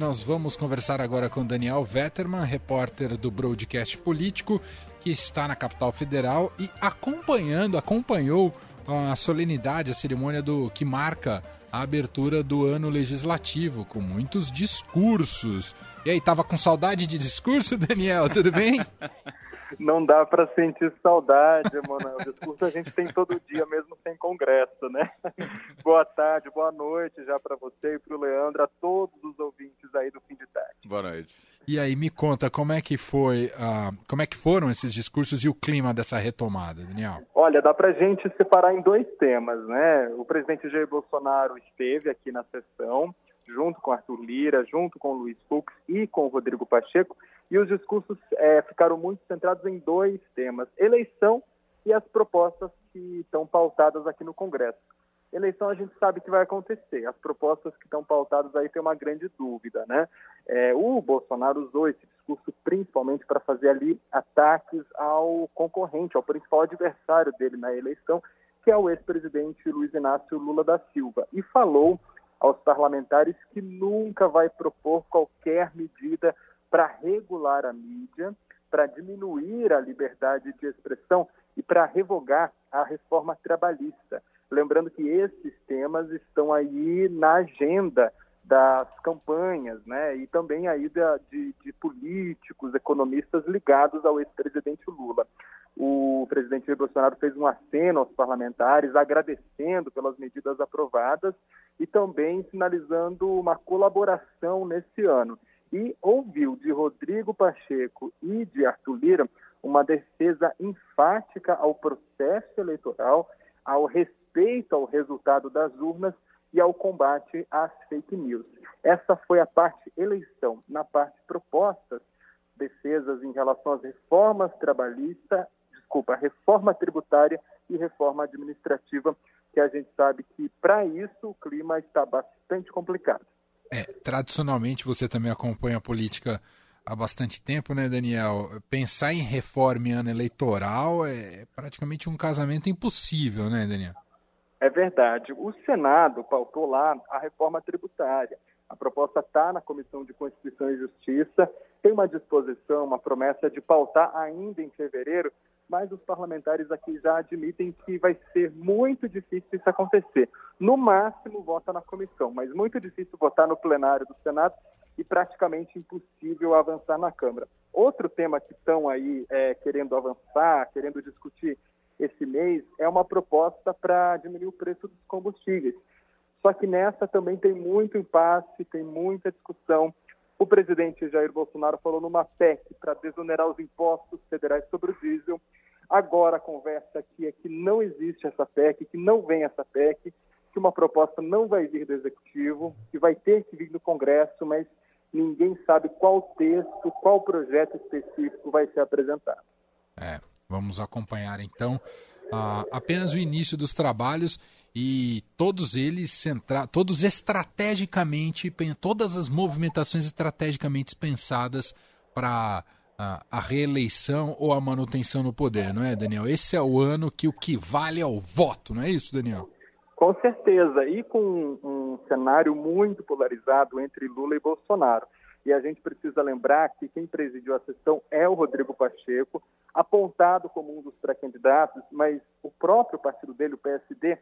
Nós vamos conversar agora com Daniel Vetterman, repórter do Broadcast Político, que está na capital federal e acompanhando, acompanhou a solenidade, a cerimônia do que marca a abertura do ano legislativo, com muitos discursos. E aí, tava com saudade de discurso, Daniel? Tudo bem? não dá para sentir saudade, Emanuel. O discurso a gente tem todo dia, mesmo sem congresso, né? boa tarde, boa noite já para você e para o Leandro, a todos os ouvintes aí do fim de tarde. Boa noite. E aí, me conta, como é que foi, uh, como é que foram esses discursos e o clima dessa retomada, Daniel? Olha, dá para gente separar em dois temas, né? O presidente Jair Bolsonaro esteve aqui na sessão, junto com Arthur Lira, junto com Luiz Fux e com Rodrigo Pacheco, e os discursos é, ficaram muito centrados em dois temas: eleição e as propostas que estão pautadas aqui no Congresso. Eleição a gente sabe que vai acontecer. As propostas que estão pautadas aí tem uma grande dúvida, né? É, o Bolsonaro usou esse discurso principalmente para fazer ali ataques ao concorrente, ao principal adversário dele na eleição, que é o ex-presidente Luiz Inácio Lula da Silva, e falou aos parlamentares que nunca vai propor qualquer medida para regular a mídia, para diminuir a liberdade de expressão e para revogar a reforma trabalhista. Lembrando que esses temas estão aí na agenda das campanhas, né? E também aí da, de, de políticos, economistas ligados ao ex-presidente Lula. O presidente Bolsonaro fez um aceno aos parlamentares, agradecendo pelas medidas aprovadas e também sinalizando uma colaboração nesse ano e ouviu de Rodrigo Pacheco e de Arthur Lira uma defesa enfática ao processo eleitoral, ao respeito ao resultado das urnas e ao combate às fake news. Essa foi a parte eleição. Na parte propostas, defesas em relação às reformas trabalhistas, desculpa, reforma tributária e reforma administrativa, que a gente sabe que para isso o clima está bastante complicado. É, tradicionalmente você também acompanha a política há bastante tempo, né, Daniel? Pensar em reforma em ano eleitoral é praticamente um casamento impossível, né, Daniel? É verdade. O Senado pautou lá a reforma tributária. A proposta está na Comissão de Constituição e Justiça, tem uma disposição, uma promessa de pautar ainda em fevereiro, mas os parlamentares aqui já admitem que vai ser muito difícil isso acontecer. No máximo, vota na comissão, mas muito difícil votar no plenário do Senado e praticamente impossível avançar na Câmara. Outro tema que estão aí é, querendo avançar, querendo discutir esse mês, é uma proposta para diminuir o preço dos combustíveis. Só que nessa também tem muito impasse, tem muita discussão. O presidente Jair Bolsonaro falou numa PEC para desonerar os impostos federais sobre o diesel. Agora a conversa aqui é que não existe essa PEC, que não vem essa PEC, que uma proposta não vai vir do Executivo, que vai ter que vir do Congresso, mas ninguém sabe qual texto, qual projeto específico vai ser apresentado. É, vamos acompanhar então uh, apenas o início dos trabalhos e todos eles centra todos estrategicamente, todas as movimentações estrategicamente pensadas para a, a, reeleição ou a manutenção no poder, não é, Daniel? Esse é o ano que o que vale é o voto, não é isso, Daniel? Com certeza, e com um, cenário muito polarizado entre Lula e Bolsonaro. E a gente precisa lembrar que quem presidiu a sessão é o Rodrigo Pacheco, apontado como um dos pré-candidatos, mas o próprio partido dele, o PSD,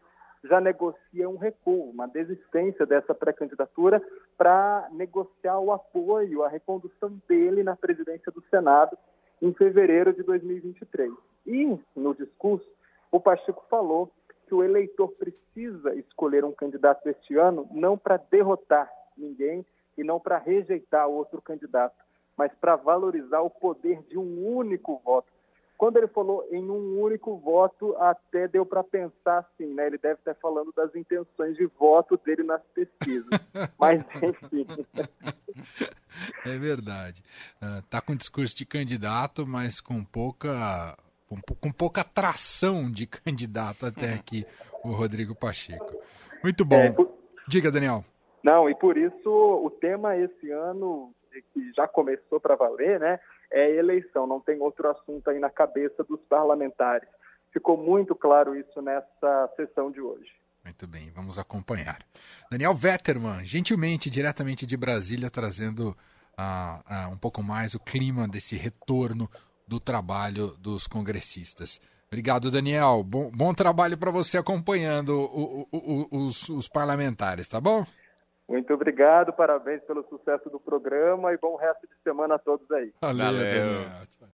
já negocia um recuo, uma desistência dessa pré-candidatura para negociar o apoio, a recondução dele na presidência do Senado em fevereiro de 2023. E, no discurso, o Pacheco falou que o eleitor precisa escolher um candidato este ano não para derrotar ninguém e não para rejeitar outro candidato, mas para valorizar o poder de um único voto quando ele falou em um único voto, até deu para pensar assim, né? Ele deve estar falando das intenções de voto dele nas pesquisas. Mas, enfim. É verdade. Está uh, com discurso de candidato, mas com pouca, com, com pouca atração de candidato até aqui, o Rodrigo Pacheco. Muito bom. É, por... Diga, Daniel. Não, e por isso o tema esse ano, que já começou para valer, né? É eleição, não tem outro assunto aí na cabeça dos parlamentares. Ficou muito claro isso nessa sessão de hoje. Muito bem, vamos acompanhar. Daniel Vetterman, gentilmente, diretamente de Brasília, trazendo uh, uh, um pouco mais o clima desse retorno do trabalho dos congressistas. Obrigado, Daniel. Bom, bom trabalho para você acompanhando o, o, o, os, os parlamentares, tá bom? Muito obrigado, parabéns pelo sucesso do programa e bom resto de semana a todos aí. Valeu. Valeu.